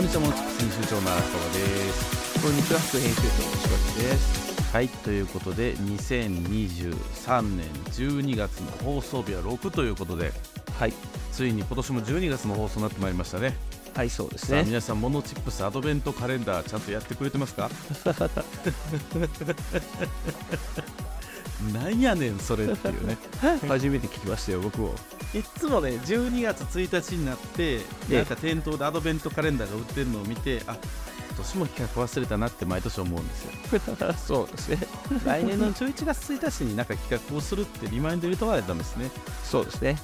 こんにちはモノチップス編集長の荒川ですこんにちは副編集長の石橋です。はいということで2023年12月の放送日は6ということではい。ついに今年も12月の放送になってまいりましたね。はいそうですね。皆さんモノチップスアドベントカレンダーちゃんとやってくれてますか？なんやねんそれっていうね。初めて聞きましたよ僕もいつもね12月1日になってええ。なんか店頭でアドベントカレンダーが売ってるのを見てあ今年も企画忘れたなって毎年思うんですよ。そうですね。来年の11月1日になんか企画をするってリマインド入れとかないとダメですね。そうですね。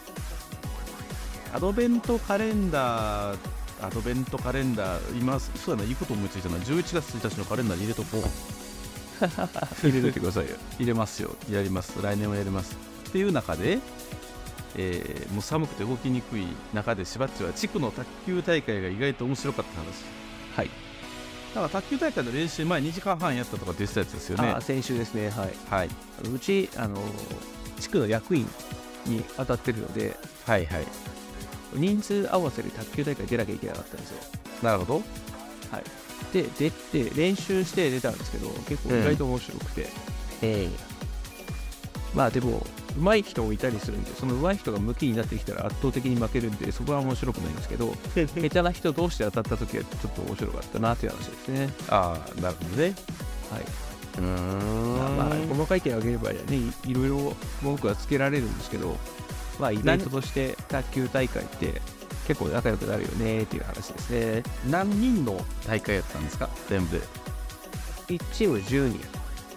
アドベントカレンダーアドベントカレンダー今そうやないいこと思いついたな。11月1日のカレンダーに入れとこう 入れといてくださいよ。入れますよ。やります。来年もやります。っていう中で、えーもう寒くて動きにくい中でしばっちは地区の卓球大会が意外と面白かった話。はい、だから卓球大会の練習前2時間半やったとか出てたやつですよね。あ先週ですね。はい。はい。うちあの地区の役員に当たってるのではいはい。人数合わせで卓球大会出なきゃいけなかったんですよ。なるほどで出て練習して出たんですけど結構意外と面白くて、ええ。まあでも上手い人もいたりするんでその上手い人が向きになってきたら圧倒的に負けるんでそこは面白くないんですけど 下手な人同士で当たった時はちょっと面白かったなっていう話ですね。ああなるほどね。はい、うーん。まあ、まあ細かい点を挙げればねいいろいろ文句はつけられるんですけどまあイベントとして卓球大会って結構仲良くなるよねっていう話ですね。何人の大会やったんですか？全部。で1チーム10人。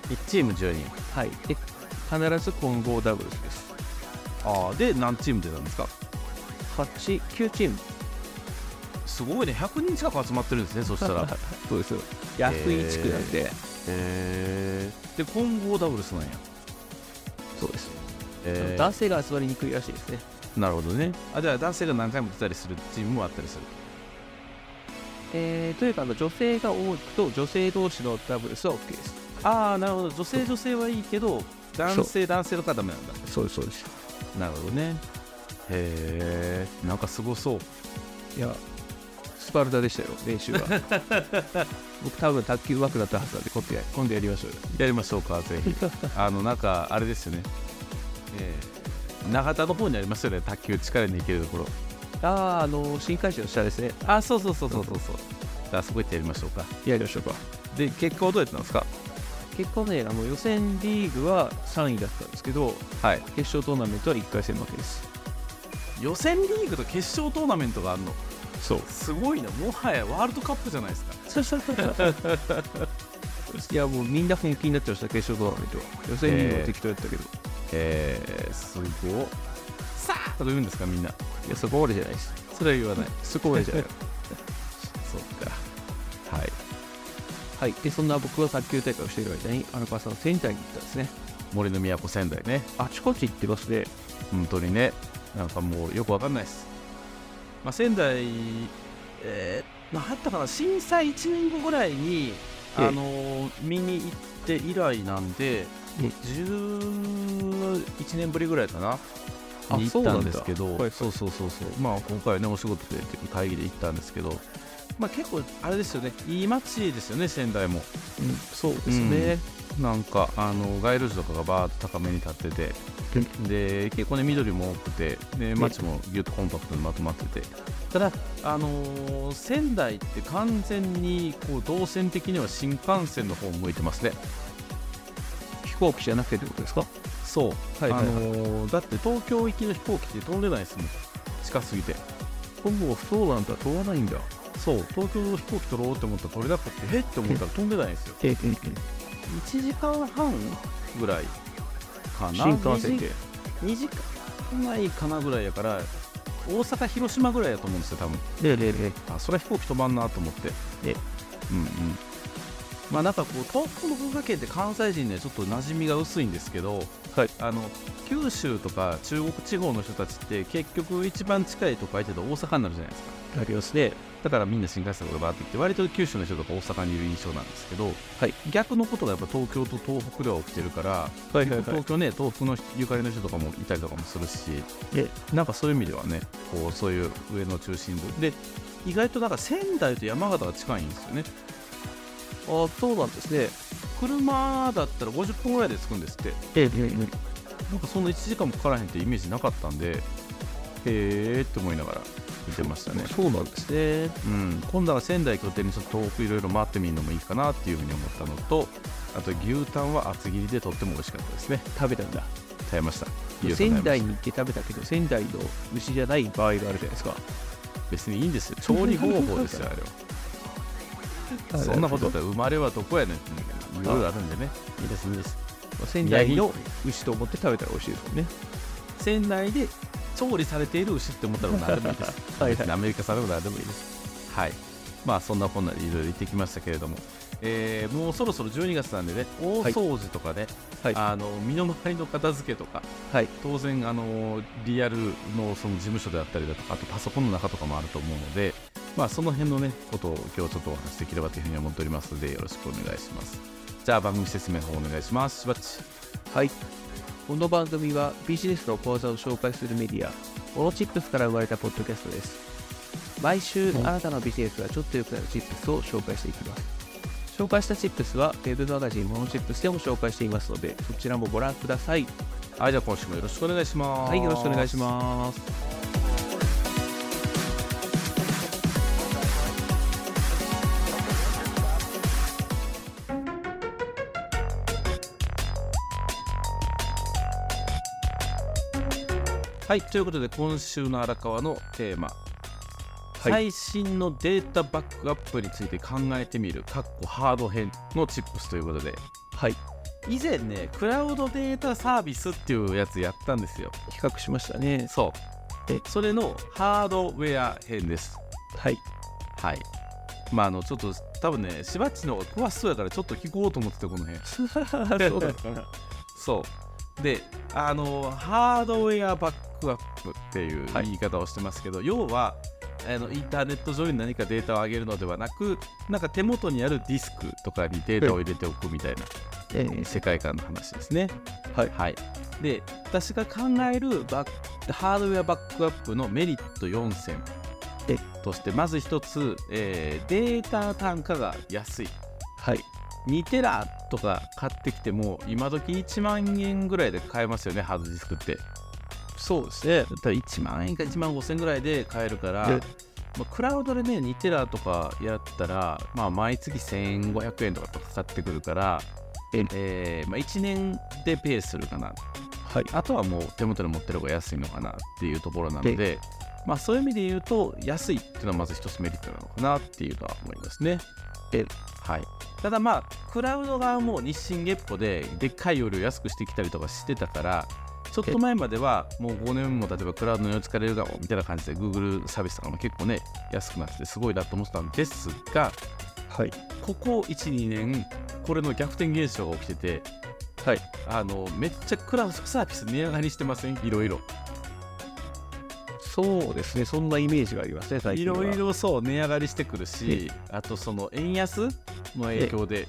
1チーム10人。はい。で必ず混合ダブルスです。ああで何チーム出たんですか？8、9チーム。すごいね。100人近く集まってるんですねそしたら。へ そうですよ。安い地区なんで、えで混合ダブルスなんや。そうです。え男性が集まりにくいらしいですね。なるほどね。あじゃあ男性が何回も出たりするチームもあったりする。えー、というかあの、女性が多くと女性同士のダブルスは OK です。ああなるほど。女性女性はいいけど男性男性の方はダメなんだ。そうです、そうです。なるほどね。へえんかすごそう。いや、スパルタでしたよ、練習は。僕多分卓球上手くなったはずなんで、今度や今度やりましょうよ。やりましょうかぜひ。あのなんかあれですよね。えー長田の方にありますよね卓球力にいけるところ。あー、あの、新会社の下ですね。あそうそうそうそうそうそう。じゃあそこ行ってやりましょうか。やりましょうか。で結果はどうやったんですか？結果ね、あの予選リーグは3位だったんですけど、はい。決勝トーナメントは1回戦負けです。予選リーグと決勝トーナメントがあるの？そう。すごいな。もはやワールドカップじゃないですか。いやもうみんな本気になってました決勝トーナメントは。予選リーグは適当やったけど、えー、すごっさあとか言うんですかみんな。いやそこまでじゃないです。それは言わない。そこまでじゃない。そうか。はい。はい。でそんな僕は卓球大会をしている間にあの川さん仙台に行ったんですね。森の都仙台ね。あちこち行ってますね。本当にね。なんかもうよくわかんないです、まあ、仙台えー、何やったかな。震災1年後ぐらいにええ。あのー見に行って以来なんでえ11年ぶりぐらいかな？あに行ったんですけど。そうそうそうそうまあ今回はねお仕事で会議で行ったんですけど。まあ結構あれですよね。いい街ですよね仙台も。うんそうですね、なんかあの街路樹とかがバーッと高めに立ってて。で結構ね緑も多くて。で街もギュッとコンパクトにまとまってて。ただあのー仙台って完全にこう動線的には新幹線の方を向いてますね。飛行機じゃなくてってことですか？そう、はいあのーだって東京行きの飛行機って飛んでないですもん。近すぎて。今後そうなんだ飛ばないんだ。そう。東京の飛行機取ろうって思ったら取れなくてえっ？て思ったら飛んでないんですよ。ええ1時間半ぐらいかな？新幹線で2時間ないかなぐらいやから大阪広島ぐらいやと思うんですよ多分。ででであそれは飛行機飛ばんなと思って。え。うんうんまあなんかこう東北の文化圏って関西人ねちょっと馴染みが薄いんですけど、はい、あの九州とか中国地方の人たちって結局一番近いとこ相手と大阪になるじゃないですか。ありますね。だからみんな新幹線とかバーってきて割と九州の人とか大阪にいる印象なんですけど、はい、逆のことがやっぱ東京と東北では起きてるから、はいはいはい、東京ね東北のゆかりの人とかもいたりとかもするしでなんかそういう意味ではねこうそういう上の中心部。で意外となんか仙台と山形が近いんですよねあそうなんですね。車だったら50分ぐらいで着くんですって。えええなんかそんな1時間もかからへんってイメージなかったんでへえって思いながら見てましたね。そうなんですね。うん。今度は仙台拠点にちょっと遠くいろいろ回ってみるのもいいかなっていうふうに思ったのとあと牛タンは厚切りでとっても美味しかったですね。食べたんだ。食べました。仙台に行って食べたけど仙台の牛じゃない場合があるじゃないですか。別にいいんですよ。調理方法ですよあれはそんなことって生まれはどこやねんいろいろあるんでね。いいですいいです仙台の牛と思って食べたら美味しいですもんね。仙台で調理されている牛って思ったら何でもいいです。はい、アメリカ産でも何でもいいです。はい。まあそんなこんなでいろいろ言ってきましたけれども。えー、もうそろそろ12月なんでね大掃除とかね、はい、あの身の回りの片付けとか、はい、当然あのリアルのその事務所であったりだとかあとパソコンの中とかもあると思うので、まあ、その辺のねことを今日ちょっとお話しできればというふうに思っておりますのでよろしくお願いします。じゃあ番組説明の方お願いします。しばっちはい。この番組はビジネスの講座を紹介するメディアオロチップスから生まれたポッドキャストです。毎週あなたのビジネスがちょっと良くなるチップスを紹介していきます。紹介したチップスは Web マガジンモノチップスでも紹介していますのでそちらもご覧ください。はいじゃあ今週もよろしくお願いします。はいよろしくお願いしますはいということで今週の荒川のテーマ。最新のデータバックアップについて考えてみる。かっこハード編のチップスということで。はい。以前ねクラウドデータサービスっていうやつやったんですよ。比較しましたね。そう。え。それのハードウェア編です。はい。はい。まああのちょっと多分ねしばっちの方が詳しそうやからちょっと聞こうと思っててこの辺。そうだか。な そう。であのハードウェアバックアップっていう言い方をしてますけど、はい、要はあのインターネット上に何かデータを上げるのではなくなんか手元にあるディスクとかにデータを入れておくみたいな、えー、世界観の話ですね。はい、はい、で私が考えるバッハードウェアバックアップのメリット4選としてまず1つ、えー、データ単価が安い。はい、2テラとか買ってきても今時1万円ぐらいで買えますよねハードディスクって。そうですね。だったら1万円か1万5000円ぐらいで買えるから、まあ、クラウドでね、2テラとかやったら、まあ、毎月1500円とかかかってくるから、えーまあ、1年でペイするかな。はい、あとはもう手元に持ってる方が安いのかなっていうところなので、まあ、そういう意味で言うと安いっていうのはまず一つメリットなのかなっていうのは思いますね。はい、ただまあクラウド側も日進月歩ででっかい容量安くしてきたりとかしてたからちょっと前まではもう5年も例えばクラウドの世に使れるかもみたいな感じで Google サービスとかも結構ね安くなってすごいなと思ってたんですが、はい、ここ12年これの逆転現象が起きてて、はい、あのめっちゃクラウドサービス値上がりしてません？いろいろ。そうですね、そんなイメージがありますね、最近いろいろそう値上がりしてくるし、あとその円安の影響で、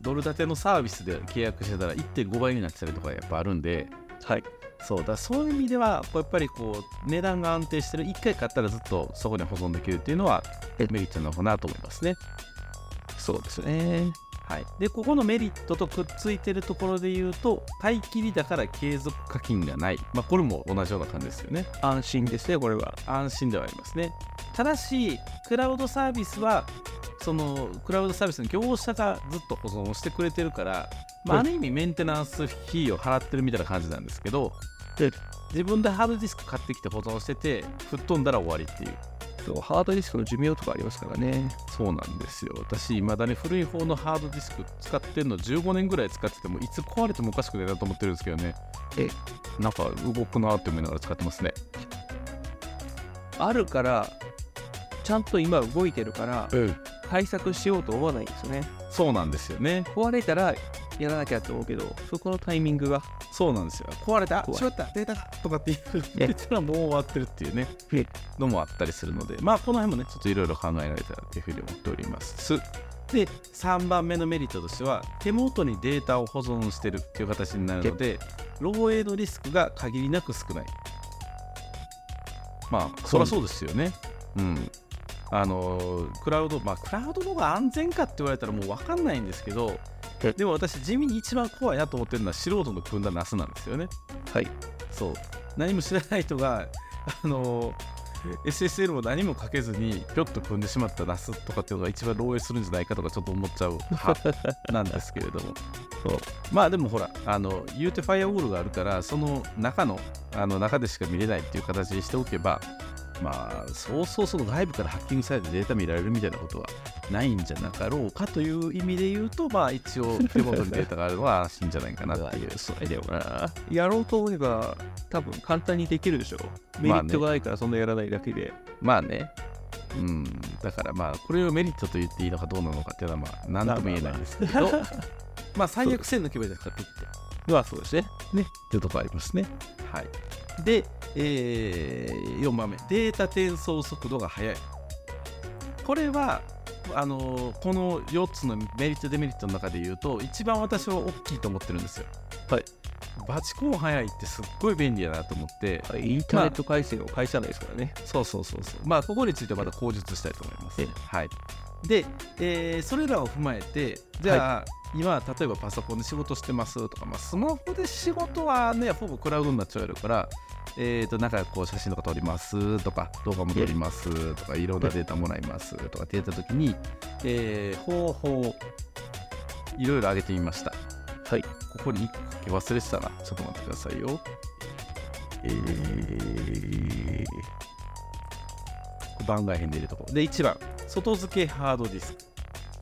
ドル建てのサービスで契約してたら1.5倍になってたりとかやっぱあるんで、はい、そうだそういう意味ではやっぱりこう値段が安定してる。1回買ったらずっとそこに保存できるっていうのはメリットなのかなと思いますね。そうですねはい、でここのメリットとくっついてるところで言うと買い切りだから継続課金がない、まあ、これも同じような感じですよね。安心ですねこれは。安心ではありますね。ただしクラウドサービスはそのクラウドサービスの業者がずっと保存をしてくれてるからまあ、ある意味メンテナンス費を払ってるみたいな感じなんですけど自分でハードディスク買ってきて保存してて吹っ飛んだら終わりっていうそうハードディスクの寿命とかありますからね。そうなんですよ。私いまだに古い方のハードディスク使ってるの15年ぐらい使っててもいつ壊れてもおかしくないなと思ってるんですけどね。え？なんか動くなって思いながら使ってますね。あるからちゃんと今動いてるから、うん、対策しようと思わないんですよね。そうなんですよね。壊れたらやらなきゃと思うけどそこのタイミングがそうなんですよ。壊れた？しまった？データがとかって言ったらもう終わってるっていうね。のもあったりするので。まあこの辺もねちょっといろいろ考えられたらっていうふうに思っております。で3番目のメリットとしては手元にデータを保存してるっていう形になるので漏洩のリスクが限りなく少ない。まあそりゃそうですよね。うん。あのクラウドまあクラウドの方が安全かって言われたらもう分かんないんですけどでも私地味に一番怖いなと思ってるのは素人の組んだナスなんですよね。はい。そう。何も知らない人があの SSL も何もかけずにぴょっと組んでしまったナスとかっていうのが一番漏洩するんじゃないかとかちょっと思っちゃう なんですけれども。そう。まあでもほらあの言うてファイアウォールがあるからその中のあの中でしか見れないっていう形にしておけばまあ、そうそうその外部からハッキングされてデータ見られるみたいなことはないんじゃなかろうかという意味で言うと、まあ一応手元にデータがあるのは安心じゃないかなっていう。それでもな、やろうと思えば多分簡単にできるでしょ。メリットがないからそんなやらないだけで。まあね。うん、だからまあこれをメリットと言っていいのかどうなのかっていうのはまあ何とも言えないんですけどまあ最悪線抜けばいいですからピッてまあそうですねねっていうとこありますねはいで、えー、4番目。データ転送速度が速い。これはあのー、この4つのメリットデメリットの中で言うと一番私は大きいと思ってるんですよ。はい。バチコン早いってすっごい便利やなと思って、はい、インターネット回線を会社内ですからね、まあ、そうそうそうそう。まあここについてはまた口述したいと思います、はいで、えー、それらを踏まえてじゃあ、はい、今例えばパソコンで仕事してますとか、まあ、スマホで仕事はねほぼクラウドになっちゃうから、えーと、なんかこう写真とか撮りますとか動画も撮りますとかいろんなデータもらいますとかって言った時に、えー、方法いろいろ上げてみました。はい。ここに1個忘れてたな。ちょっと待ってくださいよ。えー番外編で入れるとこ。で1番。外付けハードディスク。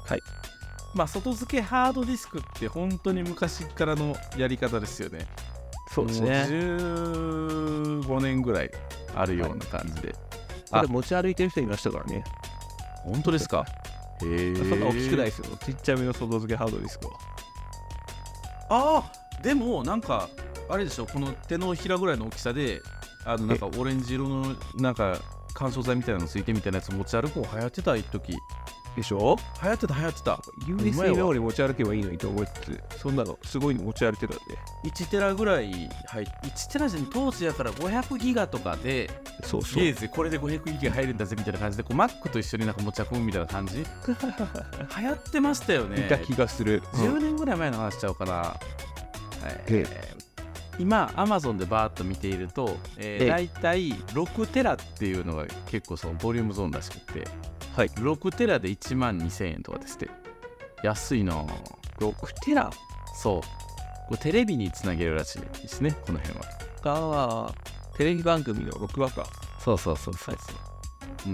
はい。まあ外付けハードディスクって本当に昔からのやり方ですよね。そうですね。15年ぐらいあるような感じで、はい、これ持ち歩いてる人いましたからね。本当ですか？へえそんな大きくないですよ。ちっちゃめの外付けハードディスクは。ああでもなんかあれでしょ？この手のひらぐらいの大きさであのなんかオレンジ色のなんか乾燥剤みたいなのついてみたいなやつ持ち歩く方流行ってた一時でしょ？流行ってた流行ってた。USB メモリ持ち歩けばいいのにと思いつつそんなのすごいの持ち歩いてたんで1テラぐらい入1テラじゃ当時やから500ギガとかでそうそう。ゲーズこれで500ギガ入るんだぜみたいな感じでこう Mac と一緒になんか持ち運ぶみたいな感じ。流行ってましたよね。いた気がする。10年ぐらい前の話しちゃおうかな、はい、今アマゾンでバーッと見ていると、えー、大体6テラっていうのが結構そのボリュームゾーンらしくて、はい、6テラで1万2000円とかですって安いな6テラ？そう。これテレビにつなげるらしいですねこの辺は。ああテレビ番組の録画か。そうそうそうそうそう、はい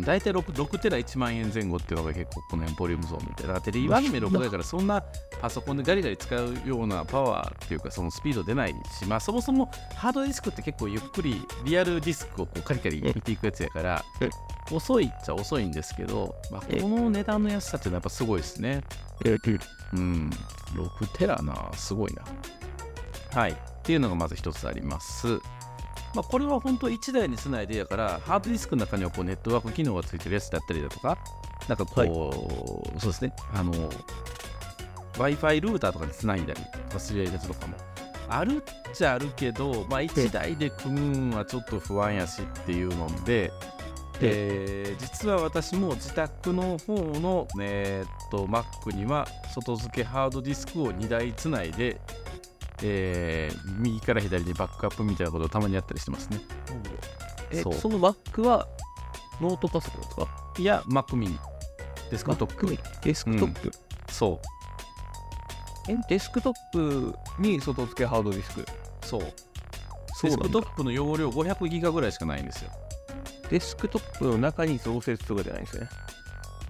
大体 6, 6テラ1万円前後っていうのが結構この辺ボリュームゾーンみたいだからテレビアニメ6だからそんなパソコンでガリガリ使うようなパワーっていうかそのスピード出ないしまあそもそもハードディスクって結構ゆっくりリアルディスクをこうカリカリ見ていくやつやから 遅いっちゃ遅いんですけど、まあ、この値段の安さっていうのはやっぱすごいですね。うん。6テラなすごいな。はい。っていうのがまず一つありますまあ、これは本当1台につないでやからハードディスクの中にはこうネットワーク機能がついてるやつだったりだとかなんかこう、はい、そうですね。あの w i f i ルーターとかにつないだりとかするやつとかもあるっちゃあるけど、まあ、1台で組むんはちょっと不安やしっていうので、えー、実は私も自宅の方の、えー、っと Mac には外付けハードディスクを2台つないでえー、右から左にバックアップみたいなことをたまにやったりしてますね。えそその Mac はノートパソコンですか？いや、Mac mini。デスクトップ。デスクトップ、うん、そう。え、デスクトップに外付けハードディスク？そう。デスクトップの容量500ギガぐらいしかないんですよ。デスクトップの中に増設とかじゃないですね。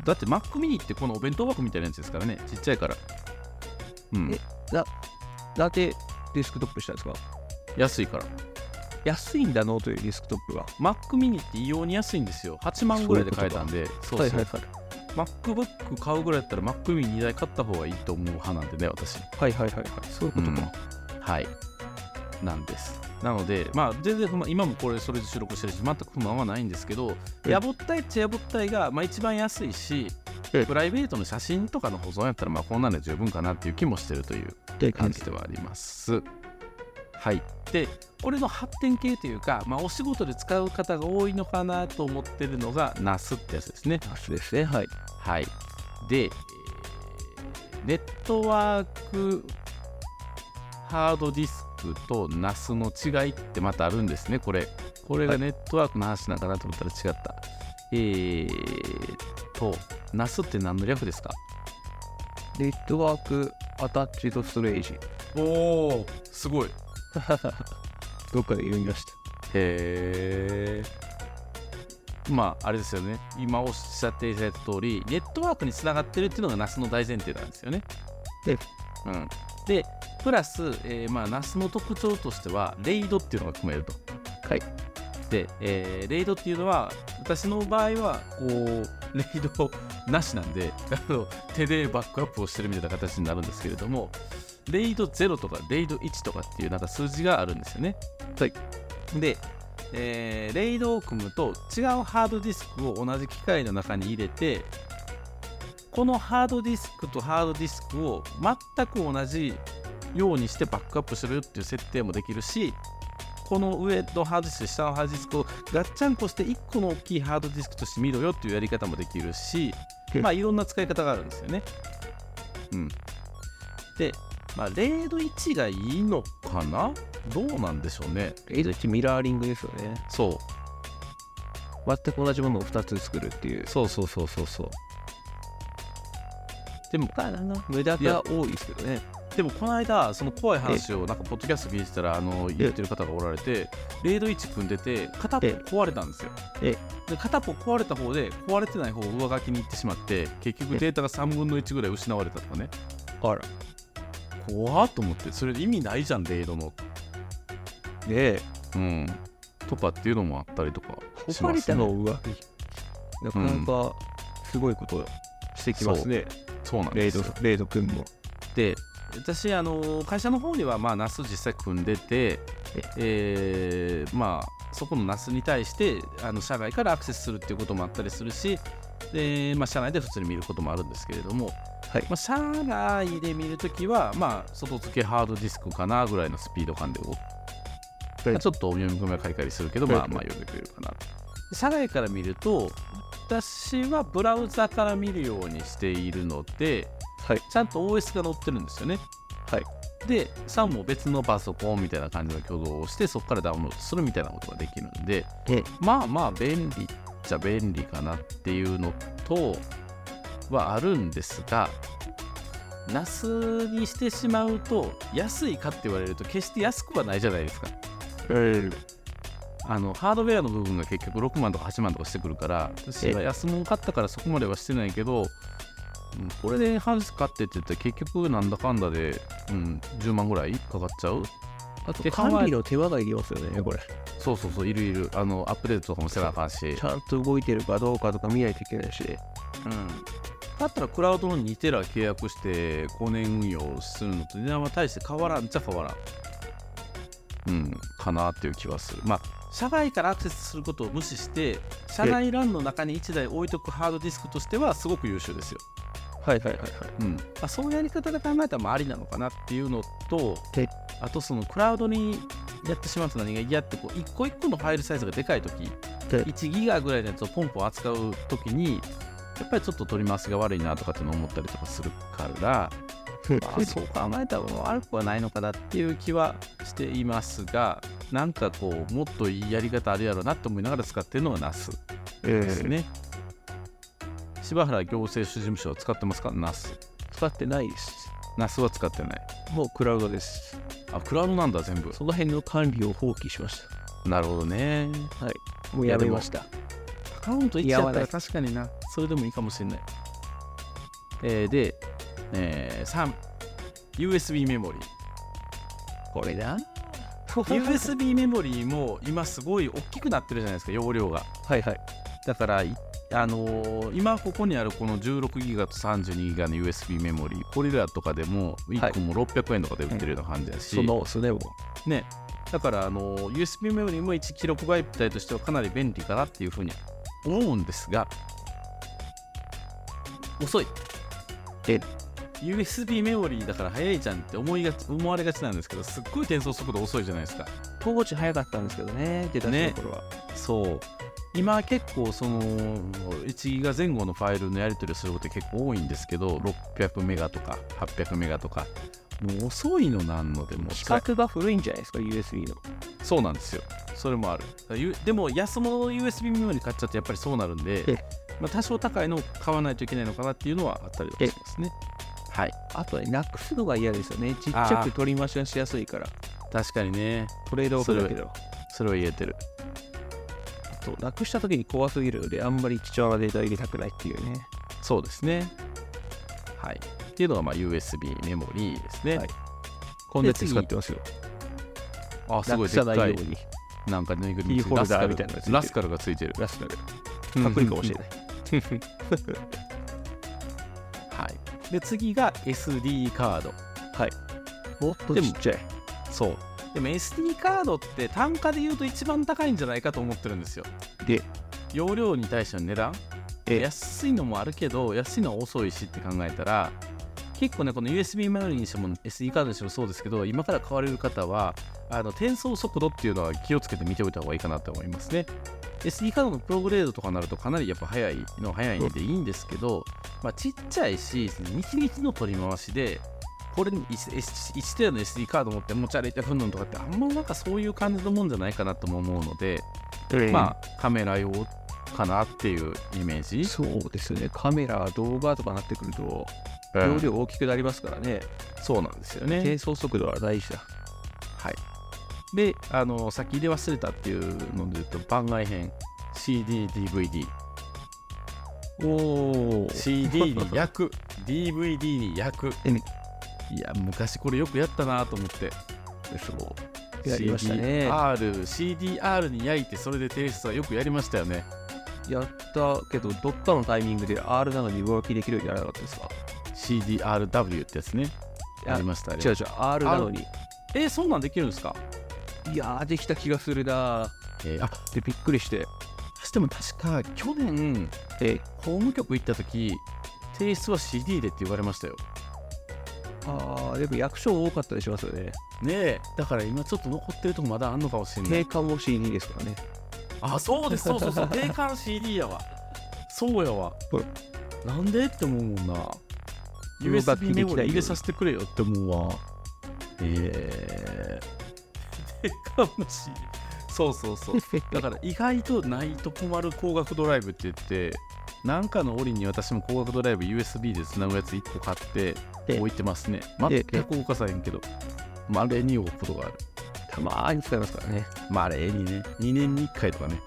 だって Mac mini ってこのお弁当箱みたいなやつですからね。ちっちゃいから。うん。え、な、なんでデスクトップしたんですか？安いから安いんだのというデスクトップが Mac mini って異様に安いんですよ8万ぐらいで買えたんでそうそう、はいはいはい、MacBook 買うぐらいだったら Mac mini 2台買った方がいいと思う派なんでね、私。はいはいはいはい。そういうことか。うん、はい。なんです。なので、まあ、全然今もこれそれで収録してるし、全く不満はないんですけど、やぼったいっちゃやぼったいが、まあ、一番安いし、プライベートの写真とかの保存やったら、まあ、こんなんで十分かなっていう気もしてるという感じではあります。はい。で、これの発展系というか、まあ、お仕事で使う方が多いのかなと思ってるのが NAS ってやつですね。NAS ですね。はい。はい。で、ネットワークハードディスクと NAS の違いってまたあるんですね、これ。これがネットワークの話なんかなと思ったら違った。はい、えーと、NAS って何の略ですか？ネットワークアタッチドストレージ。おお、すごい。どっかで読みました。へえ。まあ、あれですよね。今おっしゃっていただいた通り、ネットワークにつながってるっていうのが NAS の大前提なんですよね。で、うん。で、プラス、えー、まあ、NAS の特徴としては、レイドっていうのが組めると。はい。で、えー、レイドっていうのは、私の場合は、こう、レイドなしなんで、手でバックアップをしてるみたいな形になるんですけれども、レイド0とかレイド1とかっていうなんか数字があるんですよね。はい。で、えー、レイドを組むと違うハードディスクを同じ機械の中に入れてこのハードディスクとハードディスクを全く同じようにしてバックアップするっていう設定もできるしこの上のハードディスク下のハードディスクをガッチャンコして1個の大きいハードディスクとして見ろよっていうやり方もできるし、まあいろんな使い方があるんですよね。うん。で、まあ、レード1がいいのかな？どうなんでしょうね。レード1ミラーリングですよね。そう。全く同じものを2つ作るっていう。そうそうそうそうそう。でも、無駄が多いですけどね。でもこの間その怖い話をなんかポッドキャスト聞いてたらあの言ってる方がおられてレード1組んでて片っぽ壊れたんですよ。で片っぽ壊れた方で壊れてない方を上書きに行ってしまって結局データが3分の1ぐらい失われたとかね。あら。怖っと思ってそれで意味ないじゃんレイドの。ねえ。うん。とかっていうのもあったりとかします、ね、の上なかなかすごいことしてきますね、う。ん、そうなんですレイドレイド君もで私あの会社の方にはまあナス実際組んでてえー、まあそこのナスに対してあの社外からアクセスするっていうこともあったりするしで、まあ、社内で普通に見ることもあるんですけれどもはい。まあ、社内で見るときは、まあ、外付けハードディスクかなぐらいのスピード感で、はい。ちょっと読み込みは書いたりするけど、まあ、まあ読んでくれるかな社外から見ると、私はブラウザから見るようにしているので、はい、ちゃんと OS が載ってるんですよね。はい、で、さも別のパソコンみたいな感じの挙動をして、そこからダウンロードするみたいなことができるんで、まあまあ便利っちゃ便利かなっていうのと、はあるんですが、ナスにしてしまうと、安いかって言われると、決して安くはないじゃないですか。えー、あのハードウェアの部分が結局6万とか8万とかしてくるから私は安物買ったからそこまではしてないけど、うん、これでハウス買ってって言ったら結局なんだかんだで、うん、10万ぐらいかかっちゃう。あと管理の手間がいりますよねこれ。そうそうそういるいる。あのアップデートとかもせなあかんし。ちゃんと動いてるかどうかとか見ないといけないし。うん。だったらクラウドの2テラ契約して5年運用するのと値段は大して変わらんじゃ変わらん。うん、かなっていう気はする。まあ、社外からアクセスすることを無視して、社内 LAN の中に1台置いとくハードディスクとしてはすごく優秀ですよ。はいはいはいはい。うんまあ、そういうやり方で考えたらありなのかなっていうのと、あとそのクラウドにやってしまうと何が嫌ってこう一個一個のファイルサイズがでかいとき、1ギガぐらいのやつをポンポン扱うときに、やっぱりちょっと取り回しが悪いなとかって思ったりとかするから、まあ、そう考えたら悪くはないのかなっていう気はしていますが、なんかこう、もっといいやり方あるやろうなと思いながら使ってるのが NAS ですね。えー、柴原行政書事務所は使ってますか ?NAS。使ってないです。NAS は使ってない。もうクラウドです。あ、クラウドなんだ、全部。その辺の管理を放棄しました。なるほどね。はい。もうやめました。アカウント1やったら確かにな。それでもいいかもしれない。えー、で、えー、3、USB メモリー。これだ？USB メモリーも今すごい大きくなってるじゃないですか、容量が。はいはい。だから、あのー、今ここにあるこの 16GB と 32GB の USB メモリーこれらとかでも1個も600円とかで売ってるような感じだし、はい、そのそれも。ね。だからあの USB メモリーも 1KB 体としてはかなり便利かなっていうふうに思うんですが遅い。え USB メモリーだから早いじゃんって思いが思われがちなんですけどすっごい転送速度遅いじゃないですか。当時早かったんですけどね出た頃は、ね、そう今結構その1ギガ前後のファイルのやり取りをすること結構多いんですけど600メガとか800メガとかもう遅いのなんのでも規格が古いんじゃないですか USB の。そうなんですよ。それもある。でも安物の USB メモリ買っちゃってやっぱりそうなるんで、まあ、多少高いのを買わないといけないのかなっていうのはあったりしますね。はい。あとはなくすのが嫌ですよね。ちっちゃく取り回しがしやすいから。確かにね。トレードオフだけど。それは言えてるとなくした時に怖すぎるのであんまり貴重なデータ入れたくないっていうね。そうですね。はい。っていうのがまあ USB メモリーですね、はい、コンデン使ってますよ。あすごいでっかいなんかぬいぐるみホルダーみたいなラスカルがついてる。ラスカルかっこいいかもしれない。はい。で次が SD カード。はい。もっとちっちゃい。そうでも SD カードって単価で言うと一番高いんじゃないかと思ってるんですよ。で容量に対しての値段？安いのもあるけど安いのは遅いしって考えたら結構ねこの USB メモリにしても SD カードにしてもそうですけど今から買われる方はあの転送速度っていうのは気をつけて見ておいた方がいいかなと思いますね。SD カードのプログレードとかになるとかなりやっぱ早いの早いんでいいんですけど、まあ、ちっちゃいし日々の取り回しでこれに 1, 1テラの SD カード持って持ち歩いてふんのとかってあんまなんかそういう感じのもんじゃないかなとも思うので、うん、まあカメラ用かなっていうイメージ？そうですね。カメラ動画とかなってくると容量大きくなりますからね、うん、そうなんですよね。転送速度は大事だ。はい。であの先入れ忘れたっていうので言うと番外編 CDDVD おお CD に焼く。DVD に焼くいや昔これよくやったなと思って。そう。やりましたね。CDR, CDR に焼いてそれで提出はよくやりましたよね。やったけどどっかのタイミングで R なのに動きできるようにならなかったですか？CDRW ってやつね。やりました違う違う R なのに。えー、そんなんできるんですか？いやできた気がするな。えー、あでびっくりして。でも確か去年、えー、法務局行った時提出は CD でって言われましたよああ、でも役所多かったりしますよね。ねえ、だから今ちょっと残ってるとこまだあんのかもしれない。定款も CD ですからね。あ、そうです、そうそうそう、定款 CD やわ。そうやわ。なんでって思うもんな。USB メモリ入れさせてくれよって思うわ。えー。定款の CD。そうそうそう。だから意外とないと困る高額ドライブって言って、なんかの折に私も高額ドライブ USB でつなぐやつ1個買って置いてますね。全く動かさへんけど、まれに置くことがある。たまに使いますからね。まれにね。2年に1回とかね。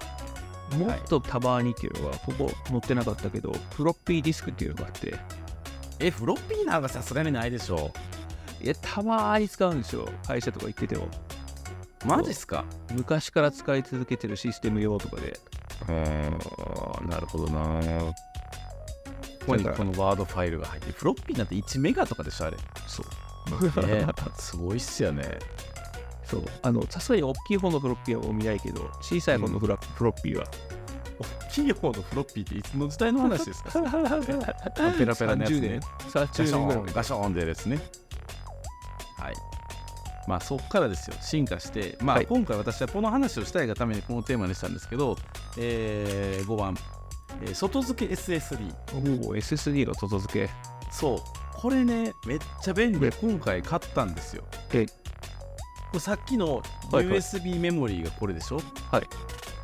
もっとたまにっていうのは、ほぼ持ってなかったけど、フロッピーディスクっていうのがあって。え、フロッピーなんかさすがにないでしょ。いや、たまに使うんですよ。会社とか行ってても。マジっすか昔から使い続けてるシステム用とかで。へえ、なるほどな。ここにこのワードファイルが入って、フロッピーなんて1メガとかでしょ、あれ。そう。ね、すごいっすよね。そう。あの、さすがに大きい方のフロッピーはもう見ないけど、小さい方のフラ、うん、フロッピーは。大きい方のフロッピーっていつの時代の話ですか ペラペラのやつね。30年ぐらい。ガションでですね。はい。まあそこからですよ進化して、まあ、今回私はこの話をしたいがためにこのテーマにしたんですけど、えー、5番、えー、外付け SSD おお SSD の外付け。そう。これねめっちゃ便利。で今回買ったんですよ。え。これさっきの USB メモリーがこれでしょ？はい。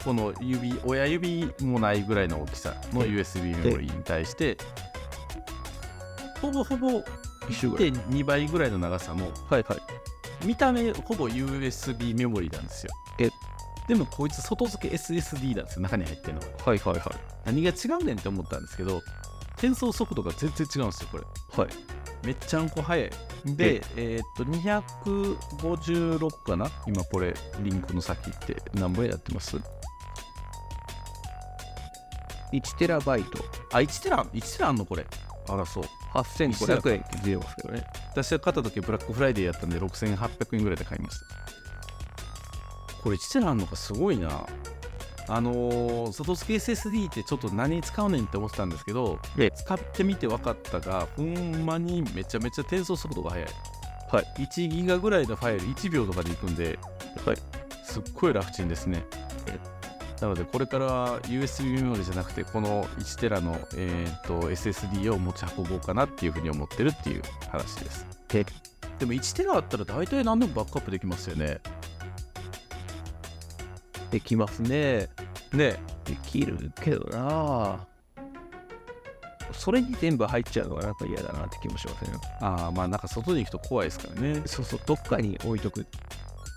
この指親指もないぐらいの大きさの USB メモリーに対してほぼほぼ1.2倍ぐらいの長さの、はいはい、見た目ほぼ USB メモリーなんですよ。えでもこいつ外付け SSD なんですよ、中に入ってるのはいはいはい。何が違うねんって思ったんですけど、転送速度が全然違うんですよ、これ。はい。めっちゃんこ早い。で、えー、っと、256かな？今これ、リンクの先って何ぼやってます？1テラバイト。あ、1テラ ?1 テラあんのこれ。あら、そう。8500円って出てますけどね。私が買った時ブラックフライデーやったんで6800円ぐらいで買いました。これ1テラあんのかすごいな。あのー、外付け SSD ってちょっと何に使うねんって思ってたんですけど、使ってみて分かったが、ほんまにめちゃめちゃ転送速度が速い。はい、1ギガぐらいのファイル1秒とかでいくんで、はい、すっごい楽ちんですね。なのでこれからは USB メモリじゃなくてこの1テラの、えーと、SSD を持ち運ぼうかなっていうふうに思ってるっていう話です。でも1テラあったら大体何でもバックアップできますよね。できますね。ねできるけどなそれに全部入っちゃうのがなんか嫌だなって気もしません？よ。ああまあなんか外に行くと怖いですからね。そうそうどっかに置いとく。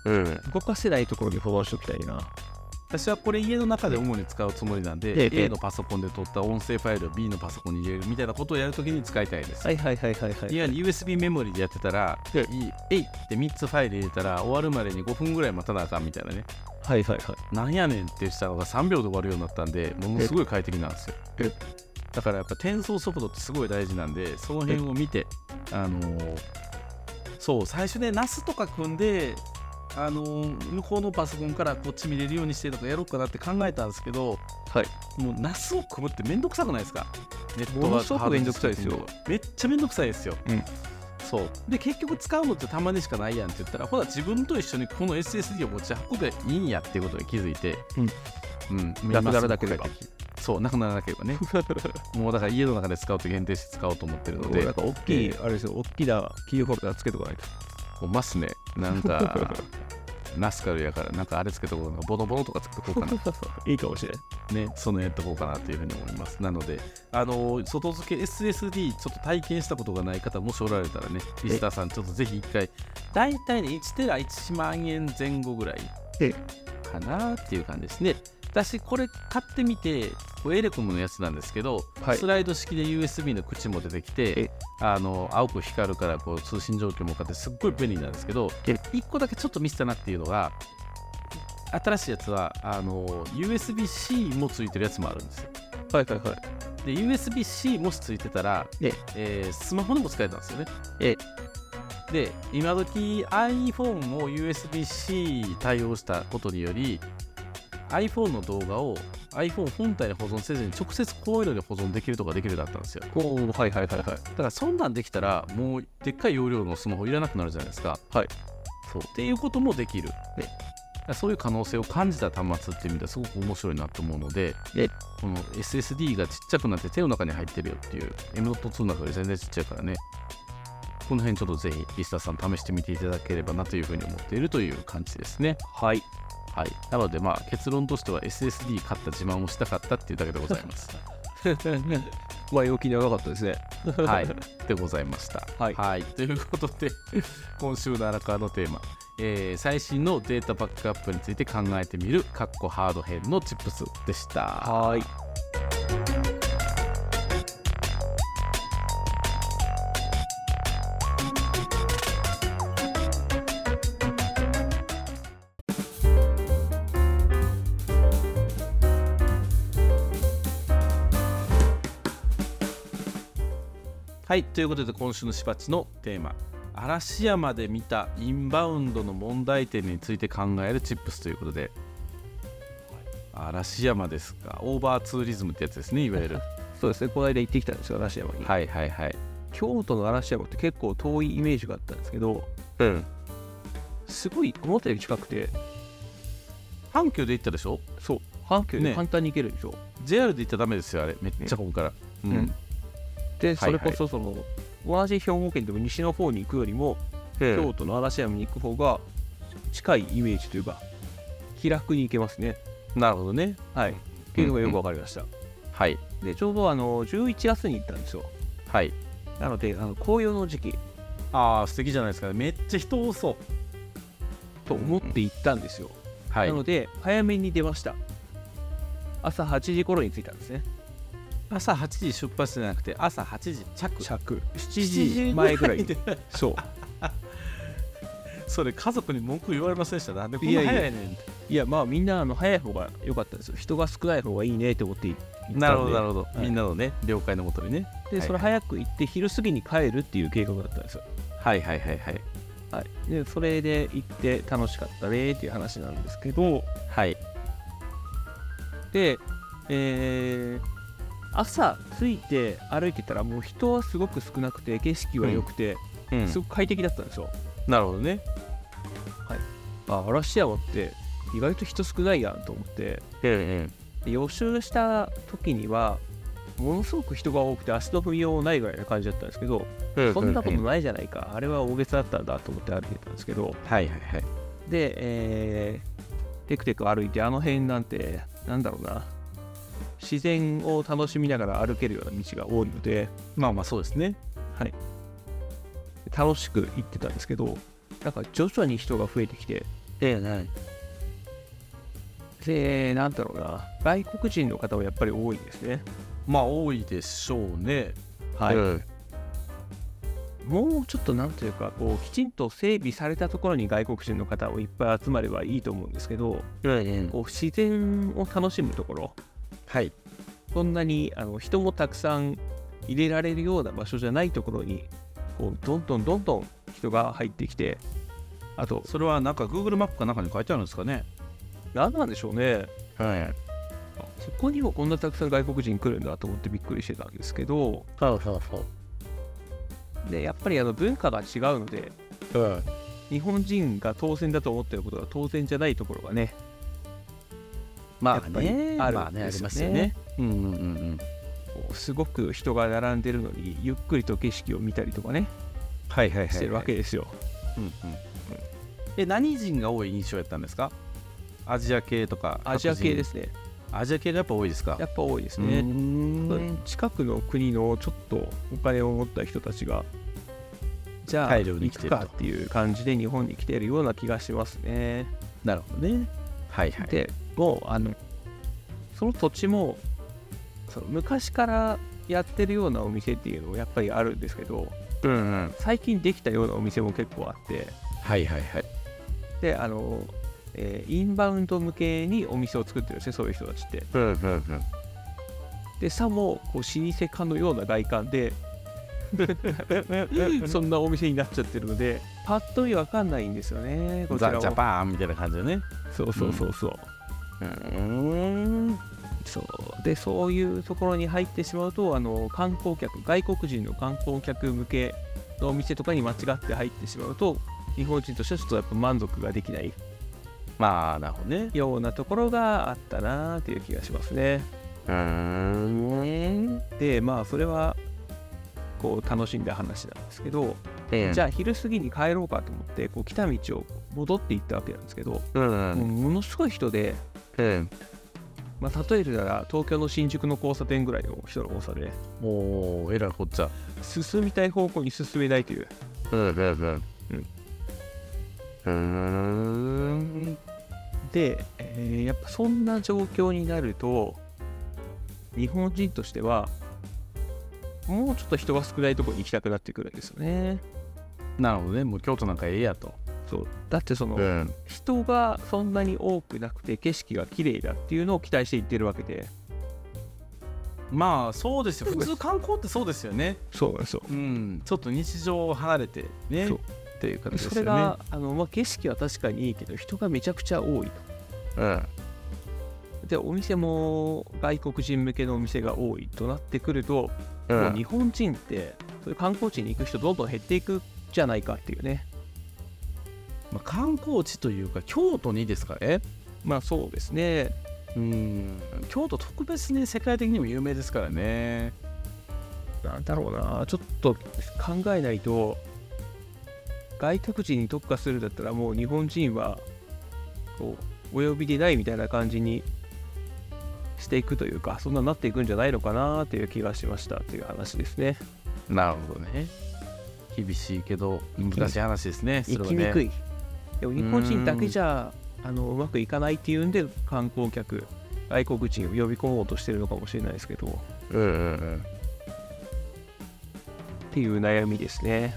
うん。動かせないところに保存しておきたいな。私はこれ家の中で主に使うつもりなんで、A のパソコンで撮った音声ファイルを B のパソコンに入れるみたいなことをやるときに使いたいです。はいはいはいはいはい。いわゆる USB メモリでやってたら、えいって3つファイル入れたら終わるまでに5分ぐらい待たなあかんみたいなね。はいはいはい。なんやねんってしたのが3秒で終わるようになったんで、ものすごい快適なんですよ。だからやっぱ転送速度ってすごい大事なんで、その辺を見て、あのー、そう、最初ね、NAS とか組んで、あの向こうのパソコンからこっち見れるようにしてとかやろうかなって考えたんですけど、はい、もう NAS を組むってめんどくさくないですか。ネットワークめんどくさいですよ。めっちゃめんどくさいですよ、うん、そう。で結局使うのってたまにしかないやんって言ったらほら自分と一緒にこの SSD を持ち運べばいいんやっていうことに気づいて、うん、うん、なくならなければ。そうなくならなければね。もうだから家の中で使うと限定して使おうと思ってるので。なんか大きい、えー、あれですよ。大きなキーホルダーつけとかないとほんますねなんかナスカルやから、なんかあれつけとこうかボノボノとかつけとこうかな。いいかもしれん。ね、そのやっとこうかなというふうに思います。なので、あの、外付け SSD ちょっと体験したことがない方、もしおられたらね、リスターさん、ちょっとぜひ一回、大体ね、1テラ1万円前後ぐらいかなっていう感じですね。私これ買ってみてエレコムのやつなんですけど、はい、スライド式で USB の口も出てきてあの青く光るからこう通信状況もかってすっごい便利なんですけど1個だけちょっとミスったなっていうのが新しいやつはあの USB-C もついてるやつもあるんですよ。はいはいはい。で USB-C もしついてたら、えー、スマホでも使えたんですよね。えで今時 iPhone を USB-C 対応したことにより iPhone の動画を iPhone 本体で保存せずに直接こういうので保存できるとかできるだったんですよ。おはいはいはいはい。だからそんなんできたらもうでっかい容量のスマホいらなくなるじゃないですか。はい。そうっていうこともできる。そういう可能性を感じた端末っていう意味ではすごく面白いなと思うので、この SSD がちっちゃくなって手の中に入ってるよっていう M.2 の中より全然ちっちゃいからね、この辺ちょっとぜひリスターさん試してみていただければなというふうに思っているという感じですね。はい。はい、なので、まあ、結論としては SSD 買った自慢をしたかったっていうだけでございます。前置き長かったですね。はい、でございました。はい、はい、ということで、今週の荒川のテーマ、えー、最新のデータバックアップについて考えてみる、カッコハード編のチップスでした。はい。はいということで今週のしばちのテーマ嵐山で見たインバウンドの問題点について考えるチップスということで、嵐山ですか。オーバーツーリズムってやつですねいわゆる。そうですねこの間行ってきたんですよ嵐山に。はいはいはい。京都の嵐山って結構遠いイメージがあったんですけどうん。すごい思ったより近くて。阪急で行ったでしょ？そう阪急で簡単に行けるでしょ、ね、JR で行ったらダメですよあれ。めっちゃここから、ね、うん、うんでそれこそその、同じ兵庫県でも西の方に行くよりも、京都の嵐山に行く方が近いイメージというか気楽に行けますね。なるほどね。はい。っていうのがよく分かりました、はい。でちょうどあの11月に行ったんですよ。はい。なのであの紅葉の時期。ああ素敵じゃないですか。めっちゃ人多そう。と思って行ったんですよ、はい、なので早めに出ました。朝8時頃に着いたんですね朝8時出発じゃなくて朝8時着。着。7時前ぐらい。そう。それ家族に文句言われませんでした？なんでこんな早いねんいいやまあみんなあの早い方が良かったですよ。人が少ない方がいいねって思って行ったんで。なるほどなるほど、はい。みんなのね了解のもとにね。で、はいそれ早く行って昼過ぎに帰るっていう計画だったんですよ。はいはいはいはい。はい、でそれで行って楽しかったねっていう話なんですけど。はい。で、えー朝着いて歩いてたらもう人はすごく少なくて景色は良くて、うん。すごく快適だったんですよ。なるほどね。あ嵐山って意外と人少ないやんと思って。うんうん。で予習した時にはものすごく人が多くて足の踏みようもないぐらいな感じだったんですけど、そんなことないじゃないか。あれは大げさだったんだと思って歩いてたんですけど。はいはいはい。で、えーテクテク歩いてあの辺なんてなんだろうな自然を楽しみながら歩けるような道が多いのでまあまあそうですね。楽しく行ってたんですけどなんか徐々に人が増えてきて。ええない。でなんだろうな。外国人の方はやっぱり多いんですね。まあ多いでしょうね。はい、うんもうちょっとなんというかこうきちんと整備されたところに外国人の方をいっぱい集まればいいと思うんですけどうんこう自然を楽しむところはい。そんなにあの人もたくさん入れられるような場所じゃないところにこうどんどんどんどん人が入ってきてあとそれはなんか Google マップかなんかに書いてあるんですかね？何なんでしょうね。はい。そこにもこんなたくさん外国人来るんだと思ってびっくりしてたんですけどそうそうそう。でやっぱりあの文化が違うのでうん日本人が当然だと思ってることが当然じゃないところがねまあやっぱあるまあねありんですよね。ますよね。うんうんうんすごく人が並んでるのにゆっくりと景色を見たりとかねはいはいはいはい。してるわけですよ。うんうんえ何人が多い印象やったんですか？アジア系とかアジア系ですすね。アジア系がやっぱ多いですか？やっぱ多いですうね。ん。近くの国のちょっとお金を持った人たちがじゃあ大量に行来てるかっていう感じで日本に来てるような気がしますね。なるほどね。はいはい。でもうあのその土地もその昔からやってるようなお店っていうのもやっぱりあるんですけどうんうん。最近できたようなお店も結構あって。はいはいはい。であの、えーインバウンド向けにお店を作ってるんですねそういう人たちって。うんうんうん。でさもこう老舗化のような外観で そんなお店になっちゃってるのでパッと見わかんないんですよねこちらザ・もジャパンみたいな感じでね。そうそうそうそう、うんそう。でそういうところに入ってしまうとあの観光客外国人の観光客向けのお店とかに間違って入ってしまうと日本人としてはちょっとやっぱ満足ができない。まあなるほどね。ようなところがあったなっていう気がしますね。うんでまあそれはこう楽しんだ話なんですけど、じゃあ昼過ぎに帰ろうかと思ってこう来た道を戻っていったわけなんですけど、うん。もうものすごい人で、うん。まあ、例えるなら東京の新宿の交差点ぐらいの人の多さで。もうえらいこっちゃ。進みたい方向に進めないという。うんうんうん。うん。で、えーやっぱそんな状況になると日本人としてはもうちょっと人が少ないところに行きたくなってくるんですよね。なるほどね。もう京都なんかええやとそう。だってその、ん。人がそんなに多くなくて景色が綺麗だっていうのを期待して行ってるわけで。まあそうですよ。普通観光ってそうですよね。そうなんですよ。うん。ちょっと日常を離れてね。そう。っていう形ですね。れがあの、まあ、景色は確かにいいけど人がめちゃくちゃ多いと。うん。でお店も外国人向けのお店が多いとなってくると、うもうん日本人ってそういう観光地に行く人どんどん減っていくじゃないかっていうねまあ、観光地というか京都にですかね。まあそうですね。うん。京都特別に世界的にも有名ですからね。なんだろうな。ちょっと考えないと。外国人に特化するんだったらもう日本人はこうお呼びでないみたいな感じにしていくというかそんなになっていくんじゃないのかなという気がしました。という話ですね。なるほどね。厳しいけど難しい話ですね。それはね。行きにくいでも日本人だけじゃあのうまくいかないっていうんで観光客外国人を呼び込もうとしてるのかもしれないですけど。っうんうんうん。ていう悩みですね。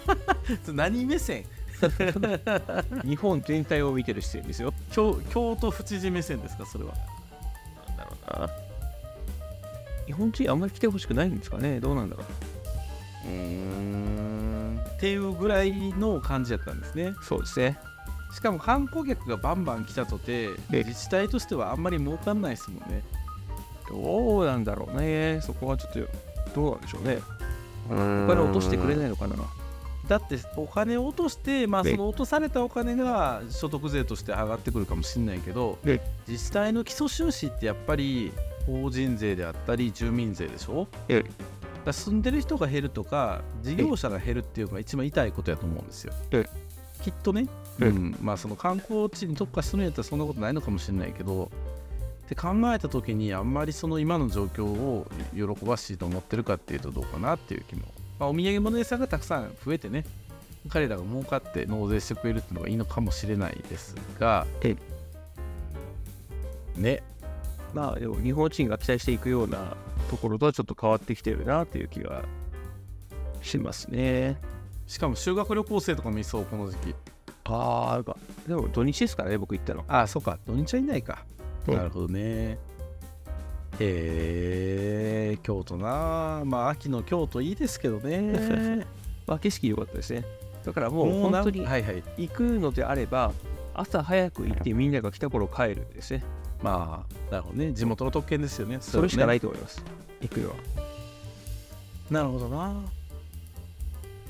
何目線？日本全体を見てる視点ですよ。京京都府知事目線ですかそれは。なんだろうな。日本人あんまり来てほしくないんですかね。どうなんだろううんっていうぐらいの感じだったんですね。そうですね。しかも観光客がバンバン来たとて自治体としてはあんまり儲かんないですもんね。どうなんだろうね。そこはちょっとどうなんでしょうね。お金落としてくれないのかな。だってお金を落としてまあその落とされたお金が所得税として上がってくるかもしれないけど自治体の基礎収支ってやっぱり法人税であったり住民税でしょ？だ住んでる人が減るとか事業者が減るっていうのが一番痛いことやと思うんですよ。きっとね、うん、まあその観光地に特化するんやったらそんなことないのかもしれないけどって考えた時にあんまりその今の状況を喜ばしいと思ってるかっていうとどうかなっていう気も、まあ、お土産物屋さんがたくさん増えてね彼らが儲かって納税してくれるっていうのがいいのかもしれないですがねまあでも日本人が期待していくようなところとはちょっと変わってきてるなっていう気がしますね。しかも修学旅行生とかもいそうこの時期。ああでも土日ですからね僕行ったの。ああそうか。土日はいないか。なるほどね。へえ京都なまあ秋の京都いいですけどね。まあ景色良かったですね。だからもう本当に行くのであれば朝早く行ってみんなが来た頃帰るんですねまあなるほどね。地元の特権ですよね。それしかないと思います、ね、行くよ。なるほどな。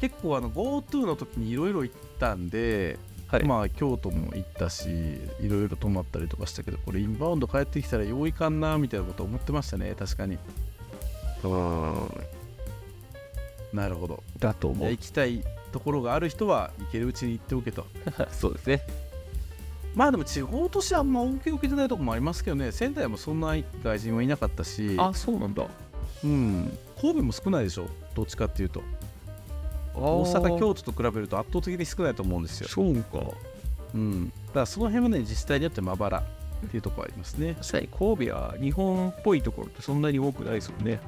結構あの GoTo の時にいろいろ行ったんではい、まあ京都も行ったしいろいろ泊まったりとかしたけどこれインバウンド帰ってきたらよういかんなみたいなこと思ってましたね。確かに。うんなるほど。だと思う。行きたいところがある人は行けるうちに行っておけと。そうですねまあでも地方都市はあんま恩恵を受けてないとこもありますけどね。仙台もそんな外人はいなかったし。あそうなんだ。うん。神戸も少ないでしょ。どっちかっていうと。大阪京都と比べると圧倒的に少ないと思うんですよ。そうか。うん。だからその辺はね自治体によってまばらっていうところありますね。確かに。神戸は日本っぽいところってそんなに多くないですもんね。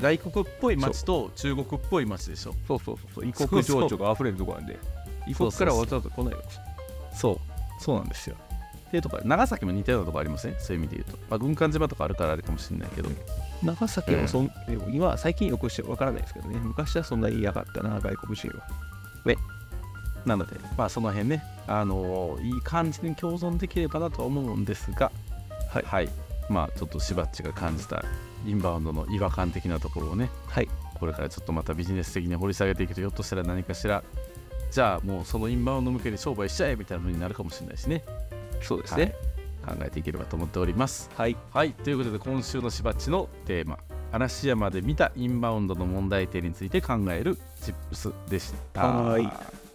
外国っぽい街と中国っぽい街でしょ。そうそうそう異国情緒が溢れるところなんで。異国からわざわざ来ないわそうそうなんですよ。っていうところ長崎も似たようなところありません、ね、そういう意味で言うと、まあ、軍艦島とかあるからあれかもしれないけど。長崎もそん、うん、今最近よくしてわからないですけどね。昔はそんなに嫌がったな外国人は。ね。なのでまあその辺ね。あのー、いい感じに共存できればなと思うんですが。はい、はい、まあちょっとしばっちが感じたインバウンドの違和感的なところをね、はい、これからちょっとまたビジネス的に掘り下げていくとひょっとしたら何かしらじゃあもうそのインバウンド向けに商売しちゃえみたいなのになるかもしれないしね。そうですね、はい、考えていければと思っております。はい、はい、ということで今週のしばっちのテーマ。嵐山で見たインバウンドの問題点について考えるチップスでした。はい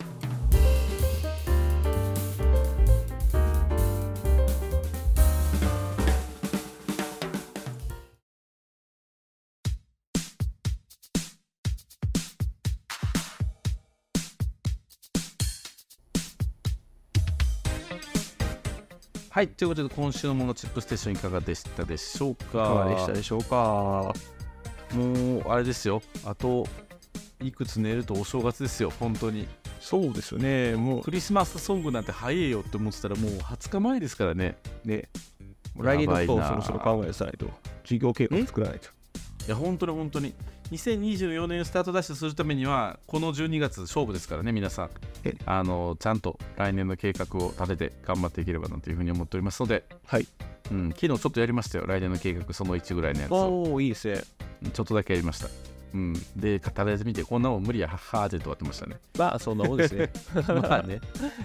はい、ということで今週のモノチップステーションいかがでしたでしょうか？いかがでしたでしょうか？もうあれですよ。あといくつ寝るとお正月ですよ。本当に。そうですよね。もうクリスマスソングなんて早いよって思ってたらもう20日前ですからね。ね。来年のことをそろそろ考えさないと。事業計画作らないと。いや本当に本当に2024年スタートダッシュするためにはこの12月勝負ですからね皆さんあのちゃんと来年の計画を立てて頑張っていければなというふうに思っておりますので、はいうん、昨日ちょっとやりましたよ来年の計画その1ぐらいのやつをおいいですねちょっとだけやりましたうん、で、語られてみて、こんなもん無理や、はっはーって終わってましたね。まあ、そんなもんですね。まあね、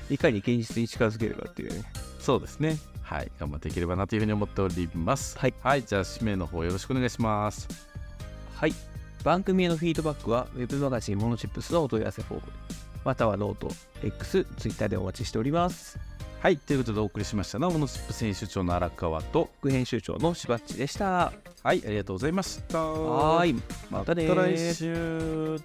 いかに現実に近づけるかっていうね。そうですね。はい、頑張っていければなというふうに思っております。はい、はい、じゃあ、締めの方よろしくお願いします。はい。番組へのフィードバックは Web マガジン monotips のお問い合わせフォーム、またはノート、X、Twitter でお待ちしております。はい、ということでお送りしましたのは monotips 編集長の荒川と副編集長のしばっちでした。はい、ありがとうございました。はい、またね来週。